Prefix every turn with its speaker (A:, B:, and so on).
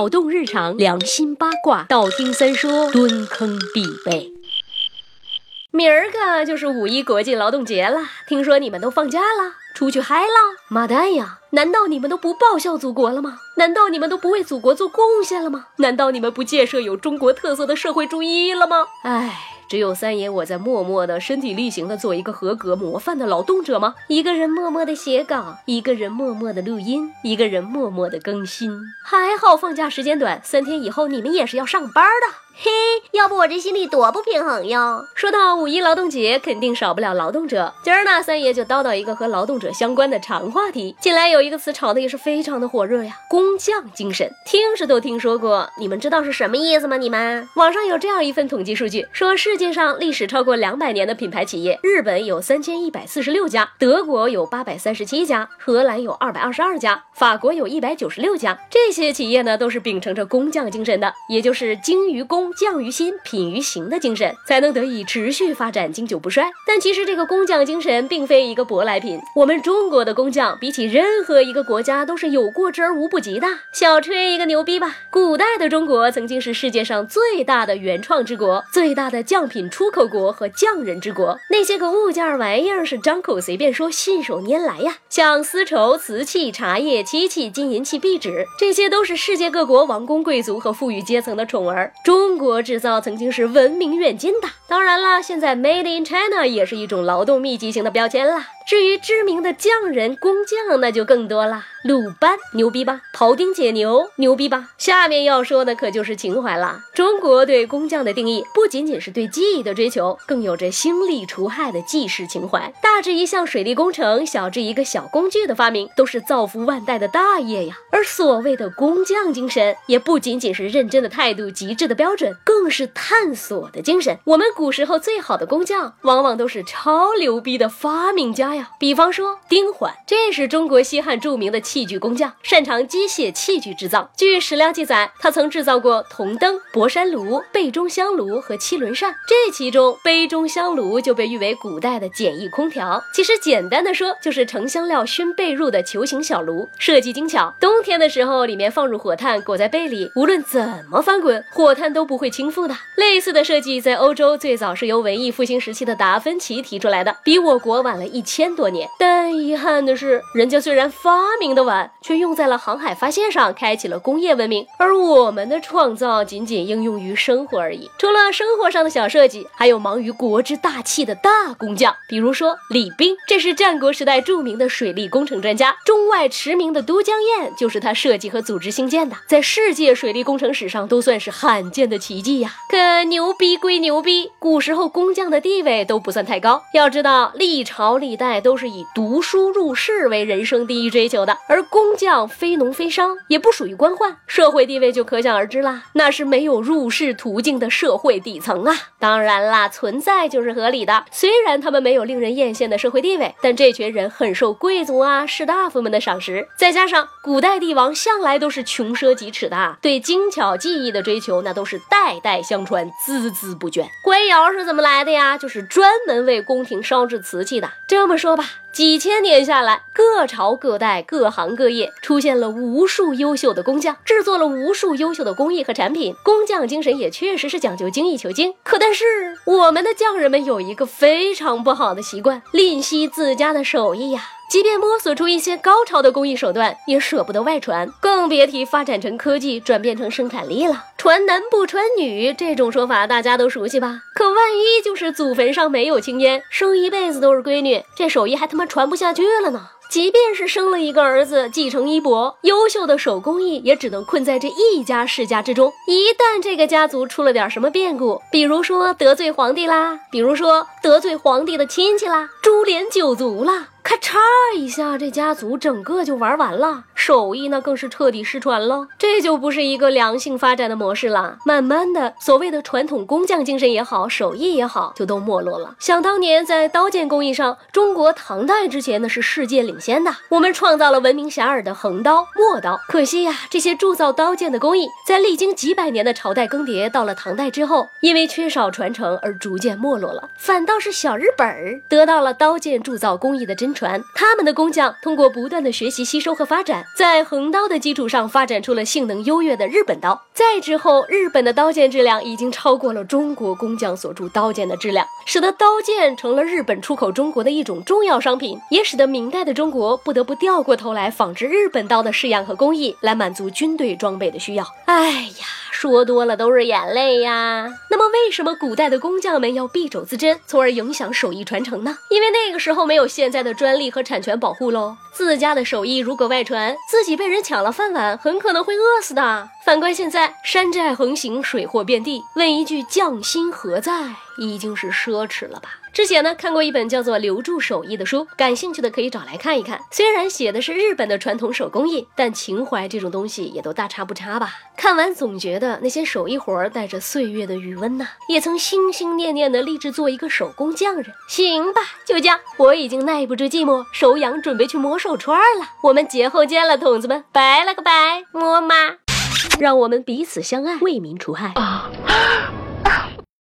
A: 脑洞日常，良心八卦，道听三说，蹲坑必备。明儿个就是五一国际劳动节了，听说你们都放假了，出去嗨了？妈蛋呀！难道你们都不报效祖国了吗？难道你们都不为祖国做贡献了吗？难道你们不建设有中国特色的社会主义了吗？唉。只有三爷我在默默的身体力行的做一个合格模范的劳动者吗？一个人默默的写稿，一个人默默的录音，一个人默默的更新。还好放假时间短，三天以后你们也是要上班的。
B: 嘿，要不我这心里多不平衡呀！
A: 说到五一劳动节，肯定少不了劳动者。今儿呢，三爷就叨叨一个和劳动者相关的长话题。近来有一个词炒的也是非常的火热呀，工匠精神，听是都听说过，你们知道是什么意思吗？你们网上有这样一份统计数据，说世界上历史超过两百年的品牌企业，日本有三千一百四十六家，德国有八百三十七家，荷兰有二百二十二家，法国有一百九十六家。这些企业呢，都是秉承着工匠精神的，也就是精于工。工匠于心，品于行的精神，才能得以持续发展，经久不衰。但其实这个工匠精神并非一个舶来品，我们中国的工匠比起任何一个国家都是有过之而无不及的。小吹一个牛逼吧，古代的中国曾经是世界上最大的原创之国，最大的匠品出口国和匠人之国。那些个物件玩意儿是张口随便说，信手拈来呀，像丝绸、瓷器、茶叶、漆器、金银器、壁纸，这些都是世界各国王公贵族和富裕阶层的宠儿。中。中国制造曾经是闻名远近的，当然了，现在 Made in China 也是一种劳动密集型的标签啦。至于知名的匠人、工匠，那就更多了。鲁班牛逼吧？庖丁解牛牛逼吧？下面要说的可就是情怀了。中国对工匠的定义，不仅仅是对技艺的追求，更有着兴利除害的济世情怀。大至一项水利工程，小至一个小工具的发明，都是造福万代的大业呀。而所谓的工匠精神，也不仅仅是认真的态度、极致的标准，更是探索的精神。我们古时候最好的工匠，往往都是超牛逼的发明家呀。比方说丁缓，这是中国西汉著名的器具工匠，擅长机械器具制造。据史料记载，他曾制造过铜灯、博山炉、背中香炉和七轮扇。这其中，杯中香炉就被誉为古代的简易空调。其实简单的说，就是盛香料熏被褥的球形小炉，设计精巧。冬天的时候，里面放入火炭，裹在被里，无论怎么翻滚，火炭都不会倾覆的。类似的设计在欧洲最最早是由文艺复兴时期的达芬奇提出来的，比我国晚了一千。多年，但遗憾的是，人家虽然发明的晚，却用在了航海发现上，开启了工业文明。而我们的创造仅仅应用于生活而已。除了生活上的小设计，还有忙于国之大器的大工匠，比如说李冰，这是战国时代著名的水利工程专家，中外驰名的都江堰就是他设计和组织兴建的，在世界水利工程史上都算是罕见的奇迹呀。可牛逼归牛逼，古时候工匠的地位都不算太高。要知道，历朝历代。都是以读书入仕为人生第一追求的，而工匠非农非商，也不属于官宦，社会地位就可想而知啦。那是没有入仕途径的社会底层啊。当然啦，存在就是合理的。虽然他们没有令人艳羡的社会地位，但这群人很受贵族啊、士大夫们的赏识。再加上古代帝王向来都是穷奢极侈的，对精巧技艺的追求那都是代代相传、孜孜不倦。官窑是怎么来的呀？就是专门为宫廷烧制瓷器的。这么说。吧，几千年下来，各朝各代、各行各业出现了无数优秀的工匠，制作了无数优秀的工艺和产品。工匠精神也确实是讲究精益求精。可但是，我们的匠人们有一个非常不好的习惯，吝惜自家的手艺呀。即便摸索出一些高超的工艺手段，也舍不得外传，更别提发展成科技，转变成生产力了。传男不传女这种说法大家都熟悉吧？可万一就是祖坟上没有青烟，生一辈子都是闺女，这手艺还他妈传不下去了呢？即便是生了一个儿子，继承衣钵，优秀的手工艺也只能困在这一家世家之中。一旦这个家族出了点什么变故，比如说得罪皇帝啦，比如说得罪皇帝的亲戚啦，株连九族啦。咔嚓一下，这家族整个就玩完了，手艺那更是彻底失传了。这就不是一个良性发展的模式了。慢慢的，所谓的传统工匠精神也好，手艺也好，就都没落了。想当年，在刀剑工艺上，中国唐代之前呢是世界领先的，我们创造了闻名遐迩的横刀、陌刀。可惜呀，这些铸造刀剑的工艺，在历经几百年的朝代更迭，到了唐代之后，因为缺少传承而逐渐没落了。反倒是小日本儿得到了刀剑铸造工艺的真。传。他们的工匠通过不断的学习、吸收和发展，在横刀的基础上发展出了性能优越的日本刀。再之后，日本的刀剑质量已经超过了中国工匠所铸刀剑的质量，使得刀剑成了日本出口中国的一种重要商品，也使得明代的中国不得不掉过头来仿制日本刀的式样和工艺，来满足军队装备的需要。哎呀，说多了都是眼泪呀。那么，为什么古代的工匠们要敝帚自珍，从而影响手艺传承呢？因为那个时候没有现在的专利和产权保护喽。自家的手艺如果外传，自己被人抢了饭碗，很可能会饿死的。反观现在，山寨横行，水货遍地，问一句匠心何在，已经是奢侈了吧？之前呢看过一本叫做《留住手艺》的书，感兴趣的可以找来看一看。虽然写的是日本的传统手工艺，但情怀这种东西也都大差不差吧。看完总觉得那些手艺活儿带着岁月的余温呐，也曾心心念念的立志做一个手工匠人。行吧，就这样，我已经耐不住寂寞，手痒，准备去磨手串了。我们节后见了，筒子们，拜了个拜，么么。让我们彼此相爱，为民除害。